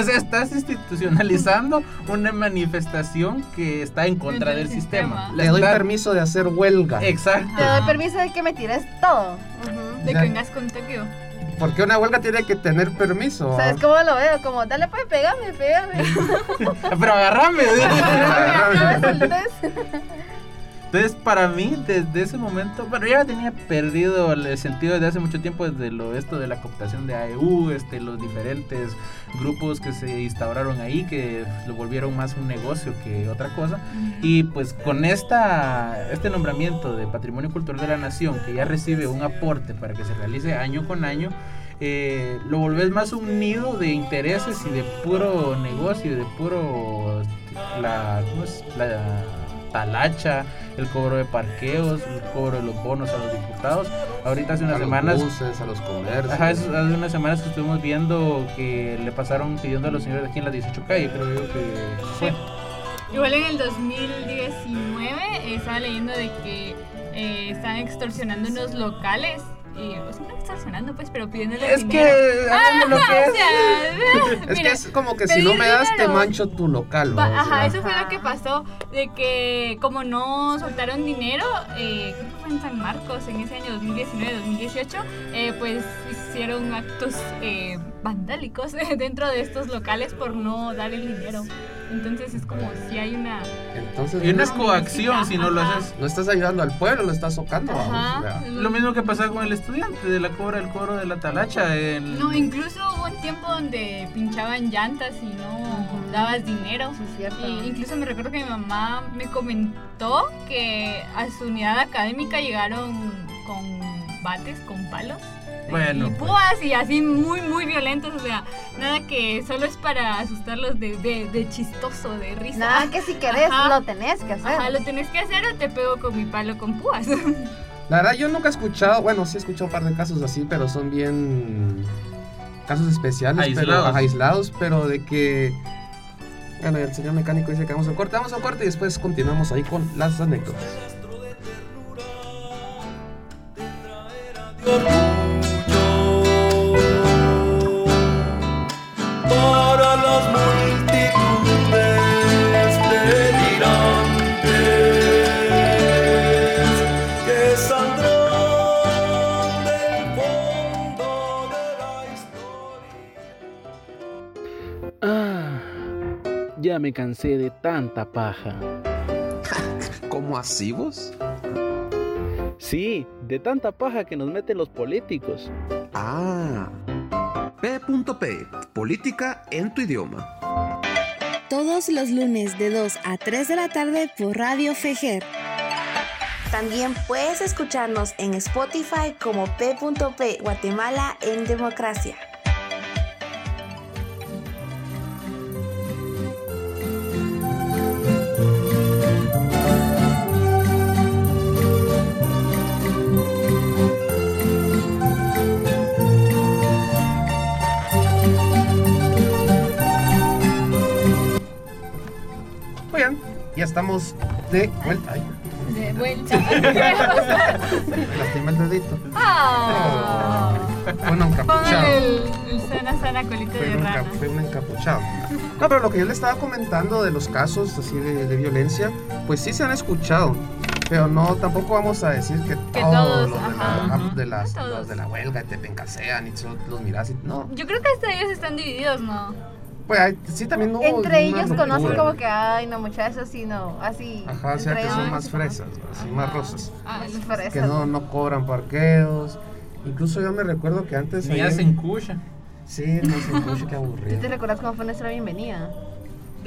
Speaker 4: o sea, estás institucionalizando una manifestación que está en contra del sistema.
Speaker 5: Le doy permiso de hacer huelga.
Speaker 4: Exacto.
Speaker 6: Te doy permiso de que me tires todo.
Speaker 7: De que vengas con Tokio.
Speaker 5: ¿Por qué una huelga tiene que tener permiso?
Speaker 6: ¿Sabes cómo lo veo? Como, dale pues, pégame, pégame.
Speaker 4: Pero agarrame.
Speaker 6: Entonces,
Speaker 4: Entonces, para mí, desde ese momento, bueno, ya tenía perdido el sentido desde hace mucho tiempo, desde lo esto de la cooptación de AEU, este, los diferentes grupos que se instauraron ahí, que lo volvieron más un negocio que otra cosa. Y pues con esta, este nombramiento de Patrimonio Cultural de la Nación, que ya recibe un aporte para que se realice año con año, eh, lo volvés más un nido de intereses y de puro negocio, de puro la, ¿cómo es? la talacha, el cobro de parqueos, el cobro de los bonos a los diputados. Ahorita hace unas
Speaker 5: a los
Speaker 4: semanas
Speaker 5: buses, a los comercios.
Speaker 4: Ajá, hace unas semanas que estuvimos viendo que le pasaron pidiendo a los señores aquí en la 18 calle, creo yo que fue.
Speaker 7: Igual en el 2019 eh, estaba leyendo de que eh, están extorsionando unos locales. Y, o sea, no extorsionando, pues, pero pidiéndole
Speaker 4: Es que,
Speaker 7: dinero.
Speaker 4: lo que
Speaker 7: o
Speaker 4: es.
Speaker 7: sea,
Speaker 5: Es
Speaker 7: mira,
Speaker 5: que es como que si no me das, te mancho tu local. ¿no? O
Speaker 7: Ajá,
Speaker 5: sea,
Speaker 7: eso fue lo que pasó, de que como no soltaron dinero, eh, creo que fue en San Marcos en ese año 2019-2018, eh, pues hicieron actos eh, vandálicos dentro de estos locales por no dar el dinero. Entonces es como si hay una...
Speaker 5: Entonces,
Speaker 4: Y una
Speaker 5: no,
Speaker 4: coacción si no lo haces.
Speaker 5: no estás ayudando al pueblo, lo estás socando.
Speaker 7: Ajá.
Speaker 5: vamos.
Speaker 4: Lo mismo que pasaba con el estudiante de la cobra, el cobro de la talacha. El...
Speaker 7: No, incluso hubo un tiempo donde pinchaban llantas y no dabas dinero. Y incluso me recuerdo que mi mamá me comentó que a su unidad académica llegaron con bates, con palos.
Speaker 4: Bueno,
Speaker 7: y
Speaker 4: pues.
Speaker 7: púas y así muy, muy violentos. O sea, nada que solo es para asustarlos de, de, de chistoso, de risa.
Speaker 6: Nada que si querés, lo tenés que hacer.
Speaker 7: Ajá, lo tenés que hacer o te pego con mi palo con púas.
Speaker 5: La verdad, yo nunca he escuchado, bueno, sí he escuchado un par de casos así, pero son bien casos especiales, pero
Speaker 4: Aislados.
Speaker 5: ajá, aislados, pero de que. Bueno, el señor mecánico dice que vamos a un corte, vamos a un corte y después continuamos ahí con las anécdotas.
Speaker 17: Ya me cansé de tanta paja.
Speaker 14: ¿Cómo así vos?
Speaker 17: Sí, de tanta paja que nos meten los políticos.
Speaker 14: Ah. P.P. Política en tu idioma.
Speaker 1: Todos los lunes de 2 a 3 de la tarde por Radio Fejer. También puedes escucharnos en Spotify como P.P. Guatemala en Democracia.
Speaker 5: Estamos de vuelta. Ay,
Speaker 7: De vuelta.
Speaker 5: me lastimé el dedito. Fue un encapuchado.
Speaker 7: Póngale el, el sana, sana colita
Speaker 5: Fue
Speaker 7: de
Speaker 5: un,
Speaker 7: rana.
Speaker 5: enca- fue un encapuchado. No, pero lo que yo le estaba comentando de los casos así de, de violencia, pues sí se han escuchado. Pero no, tampoco vamos a decir que,
Speaker 7: Que
Speaker 5: todos
Speaker 7: todos,
Speaker 5: los de,
Speaker 7: ajá.
Speaker 5: la, de las,
Speaker 7: todos.
Speaker 5: los de la huelga te pencasean y los miras y no.
Speaker 7: Yo creo que hasta ellos están divididos, ¿no?
Speaker 5: Pues hay- sí también no.
Speaker 6: Entre ellos conocen como que, ay, no, muchachos, sí, no, así.
Speaker 5: Ajá, o sea que son más fresas, así más rosas.
Speaker 6: Ah, las fresas.
Speaker 5: Que no, no cobran parqueos. Incluso yo me recuerdo que antes.
Speaker 4: Ni hacen cucha.
Speaker 5: Sí, no hacen cucha, qué
Speaker 6: ¿Tú
Speaker 5: aburrido.
Speaker 6: te recuerdas cómo fue nuestra bienvenida?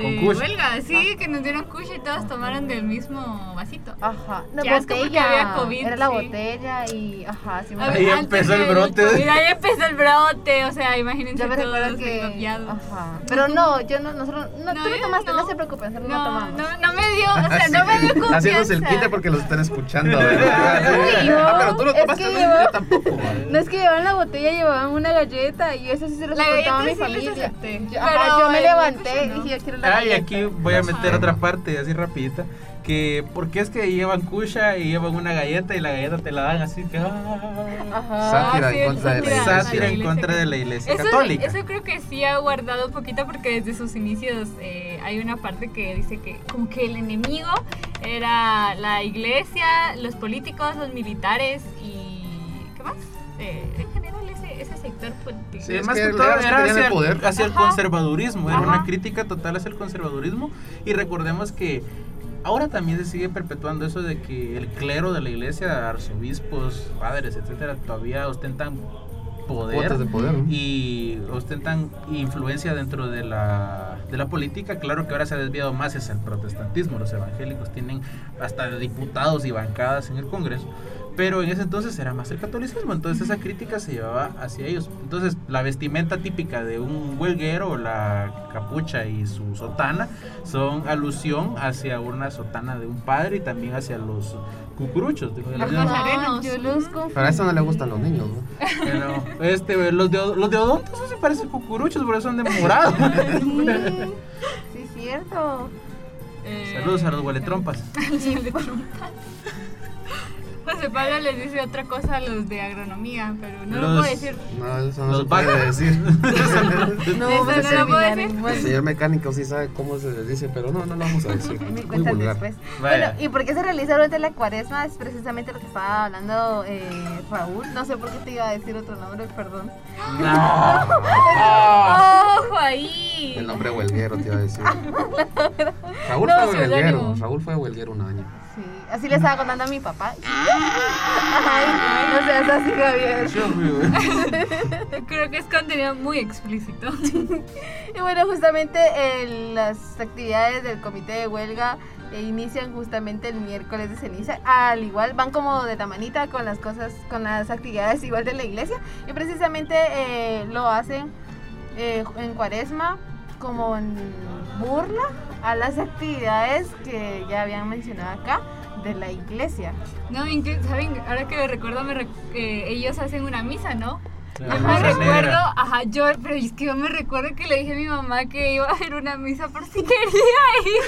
Speaker 7: De
Speaker 4: Con kush.
Speaker 7: huelga, sí, que nos dieron kush y todos tomaron del mismo vasito.
Speaker 6: Ajá. No,
Speaker 7: Qué asco
Speaker 6: botella.
Speaker 7: había COVID,
Speaker 6: Era la
Speaker 7: sí.
Speaker 6: botella y. Ajá, sí me
Speaker 7: Ahí
Speaker 4: empezó el brote.
Speaker 7: Y ahí empezó el brote, o sea, imagínense
Speaker 6: Yo me
Speaker 7: todos
Speaker 6: recuerdo que. Ajá. Pero no, yo no, nosotros. No,
Speaker 7: No,
Speaker 6: tú no tomaste, no,
Speaker 7: no.
Speaker 6: se preocupen, nosotros no,
Speaker 7: No,
Speaker 6: tomamos.
Speaker 7: no, no me dio, o sea, no me dio confianza.
Speaker 5: Haciéndose el quite porque los están escuchando, ¿verdad?
Speaker 6: Sí, yo-
Speaker 5: ah, pero tú lo
Speaker 6: es
Speaker 5: tomaste,
Speaker 6: que
Speaker 5: ¿no?
Speaker 6: yo-
Speaker 5: tampoco. ¿vale?
Speaker 6: No es que llevaban la botella, llevaban una galleta y eso sí se los
Speaker 7: La
Speaker 6: contaba a mi familia. Yo,
Speaker 7: pero
Speaker 6: ajá, yo me
Speaker 7: el
Speaker 6: levanté y
Speaker 7: no.
Speaker 6: dije, yo quiero la
Speaker 4: Ay, aquí voy a meter otra parte así rapidita. Que que porque es que llevan cucha y llevan una galleta y la galleta te la dan así que ah,
Speaker 5: Sátira
Speaker 7: sí,
Speaker 5: en contra de la iglesia.
Speaker 4: sátira en contra de la iglesia
Speaker 7: Eso,
Speaker 4: católica.
Speaker 7: eso creo que sí ha guardado un poquito porque desde sus inicios eh, hay una parte que dice que como que el enemigo era la iglesia, los políticos, los militares y ¿qué más? Eh,
Speaker 4: Sí,
Speaker 5: es que
Speaker 4: que todo
Speaker 5: era
Speaker 4: era
Speaker 5: el
Speaker 4: hacia,
Speaker 5: poder.
Speaker 4: hacia el
Speaker 7: Ajá.
Speaker 4: conservadurismo, era
Speaker 7: Ajá.
Speaker 4: una crítica total hacia el conservadurismo y recordemos que ahora también se sigue perpetuando eso de que el clero de la iglesia, arzobispos, padres, etcétera, todavía ostentan poder,
Speaker 5: Cuotas de poder, ¿no?
Speaker 4: y ostentan influencia dentro de la, de la política. Claro que ahora se ha desviado más hacia el protestantismo. Los evangélicos tienen hasta diputados y bancadas en el Congreso. Pero en ese entonces era más el catolicismo, entonces esa crítica se llevaba hacia ellos. Entonces la vestimenta típica de un huelguero, la capucha y su sotana, son alusión hacia una sotana de un padre y también hacia los cucuruchos. digo, de los.
Speaker 6: Yo confundo.
Speaker 5: Pero a eso no le gustan los niños, ¿no?
Speaker 4: Pero, este, los de, los de odontos sí se parecen cucuruchos, por eso son de morado.
Speaker 6: Sí, cierto.
Speaker 7: Eh,
Speaker 4: Saludos a los hueletrompas.
Speaker 7: los hueletrompas. José Pablo les dice otra cosa a los de agronomía, pero no lo puedo decir.
Speaker 5: No, eso no
Speaker 4: Los
Speaker 5: se puede decir.
Speaker 6: No, a
Speaker 7: no lo puedo decir.
Speaker 5: El señor mecánico sí sabe cómo se les dice, pero no, no lo vamos a decir.
Speaker 6: Me
Speaker 5: Muy
Speaker 6: cuentan
Speaker 5: vulgar.
Speaker 6: después.
Speaker 4: Vaya.
Speaker 6: Bueno, ¿y por qué se realiza durante la cuaresma? Es precisamente lo que estaba hablando eh, Raúl. No sé por qué te iba a decir otro nombre, perdón.
Speaker 7: ¡Ojo ahí!
Speaker 5: El nombre huelguero te iba a decir. Raúl
Speaker 7: No,
Speaker 5: fue huelguero. Raúl fue huelguero un año.
Speaker 6: Sí, así le estaba contando a mi papá. Ay, no seas así, Javier.
Speaker 7: Creo que es contenido muy explícito.
Speaker 6: Y bueno, justamente eh, las actividades del comité de huelga eh, inician justamente el miércoles de ceniza. Al igual van como de la manita con las cosas, con las actividades igual de la iglesia. Y precisamente eh, lo hacen eh, en cuaresma como en burla a las actividades que ya habían mencionado acá de la iglesia.
Speaker 7: No, incluso, ¿saben? Ahora que lo recuerdo, me rec- eh, ellos hacen una misa, ¿no? Yo me recuerdo,
Speaker 4: negra.
Speaker 7: ajá, yo, pero es que yo me recuerdo que le dije a mi mamá que iba a hacer una misa por si quería ir.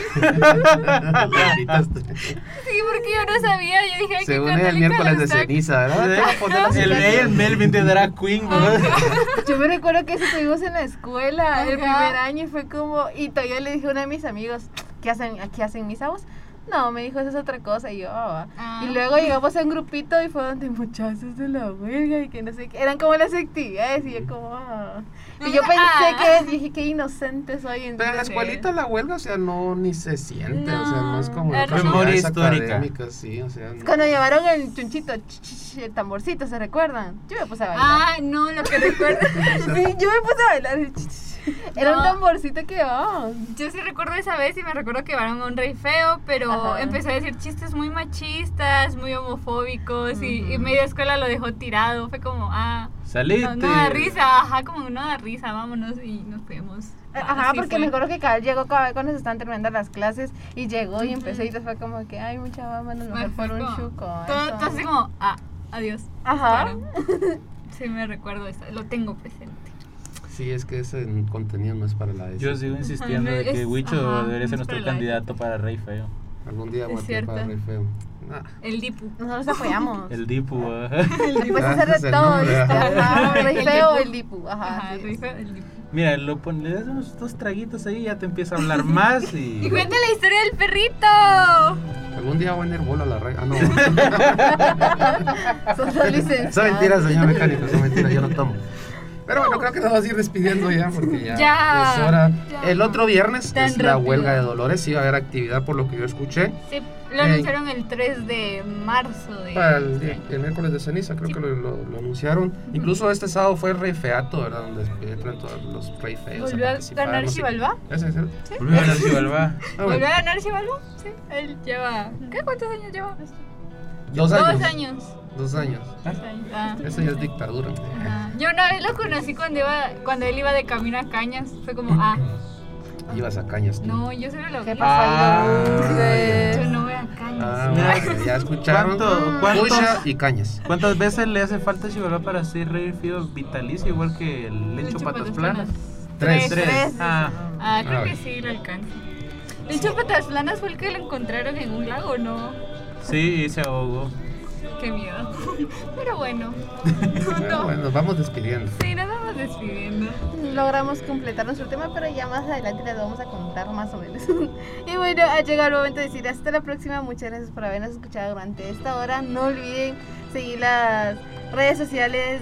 Speaker 7: Sí, porque yo no sabía, yo dije, qué
Speaker 5: Según ella, el miércoles de ceniza, ¿verdad? La
Speaker 4: El, el Melvin de Drag Queen, ¿verdad?
Speaker 6: Yo me recuerdo que eso tuvimos en la escuela el
Speaker 7: Ajá.
Speaker 6: primer año y fue como, y todavía le dije a uno de mis amigos, ¿qué hacen, aquí hacen misa vos? No, me dijo, eso es otra cosa, y yo, "Ah, va".
Speaker 7: Ah.
Speaker 6: Y luego llegamos a un grupito y fue donde muchachos de la huelga y que no sé qué, eran como las actividades y yo como, "Ah". Y yo pensé
Speaker 7: Ah.
Speaker 6: que, dije, qué inocente soy.
Speaker 5: Pero en la
Speaker 6: entonces,
Speaker 5: escuelita la huelga, o sea, no ni se siente, o sea, no es como
Speaker 4: memoria histórica.
Speaker 5: sí, o sea, no.
Speaker 6: Cuando llevaron el chunchito, ch, ch, ch, el tamborcito, ¿se recuerdan? Yo me puse a bailar.
Speaker 7: Ah, no, lo que recuerdo.
Speaker 6: Sí, yo me puse a bailar. el ch, ch. Era un tamborcito que, oh,
Speaker 7: Yo sí recuerdo esa vez y me recuerdo que llevaron a un rey feo, pero
Speaker 6: Ajá.
Speaker 7: empezó a decir chistes muy machistas, muy homofóbicos y, y media escuela lo dejó tirado. Fue como, ah,
Speaker 4: Saliste.
Speaker 7: no, no da risa, ajá, como no da risa, vámonos y nos fuimos.
Speaker 6: Ajá,
Speaker 7: Así
Speaker 6: porque me acuerdo que Cabal llegó cuando se estaban terminando las clases y llegó y empezó y te fue como que, ay, mucha vámonos
Speaker 7: Me
Speaker 6: mejor por
Speaker 7: fue
Speaker 6: un chuco.
Speaker 7: Todo,
Speaker 6: eso".
Speaker 7: todo así como, ah, adiós.
Speaker 6: Ajá.
Speaker 7: Claro. Sí, me recuerdo eso, lo tengo presente.
Speaker 5: Sí, es que ese contenido no es para la
Speaker 4: Yo sigo insistiendo de que Huicho
Speaker 7: ajá,
Speaker 4: debería ser
Speaker 7: es
Speaker 4: nuestro candidato para Rey Feo.
Speaker 5: Algún día voy a para. Rey Feo. Ah,
Speaker 7: El Dipu.
Speaker 6: Nosotros apoyamos.
Speaker 4: El Dipu. ajá.
Speaker 6: Después
Speaker 5: Ah,
Speaker 6: hacer de
Speaker 5: el
Speaker 6: todo, ¿viste?
Speaker 5: ajá.
Speaker 6: Rey
Speaker 7: El Dipu.
Speaker 6: el dipu. Ajá,
Speaker 7: Ajá,
Speaker 6: sí.
Speaker 7: El Dipu.
Speaker 4: Mira, lo pon- le das unos dos traguitos ahí y ya te empieza a hablar más
Speaker 7: Y
Speaker 4: y...
Speaker 7: cuenta la historia del perrito.
Speaker 5: Algún día voy a ir bola a la rey. Ah, no.
Speaker 6: Son licenciados.
Speaker 5: Son mentiras, señor mecánico, son mentiras, yo no tomo. Pero bueno, creo que nos vamos a ir despidiendo ya porque ya,
Speaker 7: Ya,
Speaker 5: es hora.
Speaker 7: ya.
Speaker 5: El otro viernes
Speaker 7: Tan
Speaker 5: es la
Speaker 7: rápido.
Speaker 5: huelga de Dolores, sí va a haber actividad por lo que yo escuché.
Speaker 7: Sí, lo anunciaron el 3 de marzo de
Speaker 5: Para el,
Speaker 7: este
Speaker 5: el miércoles de ceniza, creo que lo, lo- lo anunciaron. Incluso este sábado fue el Rey Feato, ¿verdad? Donde entran todos los Rey Feos.
Speaker 7: ¿Volvió a ganar
Speaker 5: no sé.
Speaker 7: Xibalbá?
Speaker 5: ¿Ese es?
Speaker 7: ¿Sí?
Speaker 4: Volvió a ganar Xibalbá.
Speaker 5: Ah,
Speaker 7: ¿Volvió a ganar Xibalbá? Sí. Él lleva. ¿Qué? ¿Cuántos años lleva?
Speaker 5: Dos años.
Speaker 7: Dos años.
Speaker 5: Dos años.
Speaker 7: Dos años. Ah.
Speaker 5: Eso ya es dictadura.
Speaker 7: Ajá. Yo una vez lo conocí cuando iba, cuando él iba de camino a Cañas. Fue como, ah,
Speaker 5: Ibas a cañas tú.
Speaker 7: no, yo solo lo vi.
Speaker 5: Ah,
Speaker 7: Yo no voy a Cañas.
Speaker 5: Ah, bueno, ya escucharon.
Speaker 4: ¿cuánto- cuántos-
Speaker 5: y cañas.
Speaker 4: ¿Cuántas veces le hace falta a Xibalbá para ser Rey Feo vitalicio igual que el Lencho Patas
Speaker 7: Patas
Speaker 4: Planas?
Speaker 5: Tres.
Speaker 4: Tres. Ah,
Speaker 7: Ah, creo
Speaker 5: Ah,
Speaker 7: que sí lo alcanza. De hecho, Patas Planas fue el que lo encontraron en un lago, ¿no?
Speaker 4: Sí, se ahogó.
Speaker 7: Qué miedo. Pero bueno.
Speaker 5: Bueno, bueno, nos vamos despidiendo.
Speaker 7: Sí, nos vamos despidiendo.
Speaker 6: Logramos completar nuestro tema, pero ya más adelante les vamos a contar más o menos. y bueno, ha llegado el momento de decir hasta la próxima. Muchas gracias por habernos escuchado durante esta hora. No olviden seguir las redes sociales.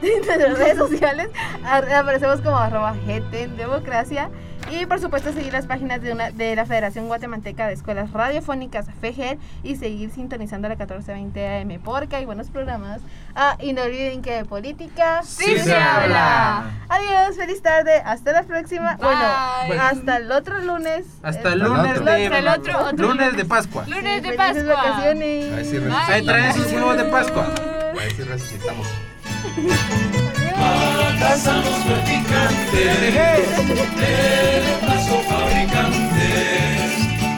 Speaker 6: nuestras redes sociales Ar- aparecemos como arroba GT en democracia y por supuesto seguir las páginas de, una, de la Federación Guatemalteca de Escuelas Radiofónicas FEGER y seguir sintonizando la 1420 AM porque hay buenos programas ah, y no olviden que de política
Speaker 7: Sí se habla.
Speaker 6: adiós feliz tarde hasta la próxima
Speaker 7: Bye.
Speaker 6: bueno hasta el otro lunes
Speaker 4: Hasta el
Speaker 6: Eh,
Speaker 4: lunes
Speaker 5: otro.
Speaker 4: de,
Speaker 7: Hasta el otro- otro
Speaker 4: lunes de Pascua.
Speaker 7: Lunes de
Speaker 6: felices
Speaker 7: Pascua.
Speaker 6: vacaciones
Speaker 5: A ver si
Speaker 4: traen sus huevos de Pascua.
Speaker 5: a ver si resucitamos.
Speaker 15: para casa los practicantes, de los fabricantes,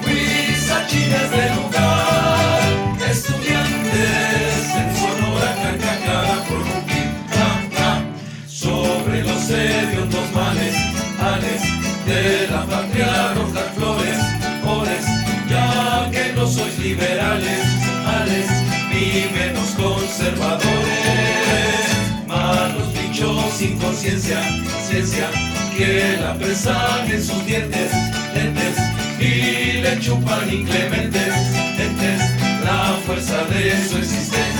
Speaker 15: huizachinas de é lugar. Que la presan en sus dientes, lentes, y le chupan inclementes, entes, la fuerza de su existencia.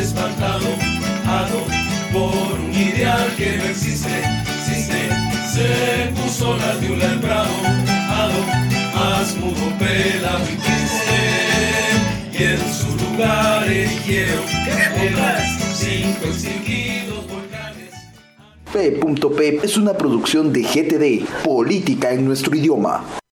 Speaker 15: Espantado, ado por un ideal que no existe, existe, se puso la viula en bravo, ado, más mudo, pelado y triste, y en su lugar erigieron las cinco extinguidos volcanes.
Speaker 2: P.P es una producción de GTD, Política en nuestro idioma.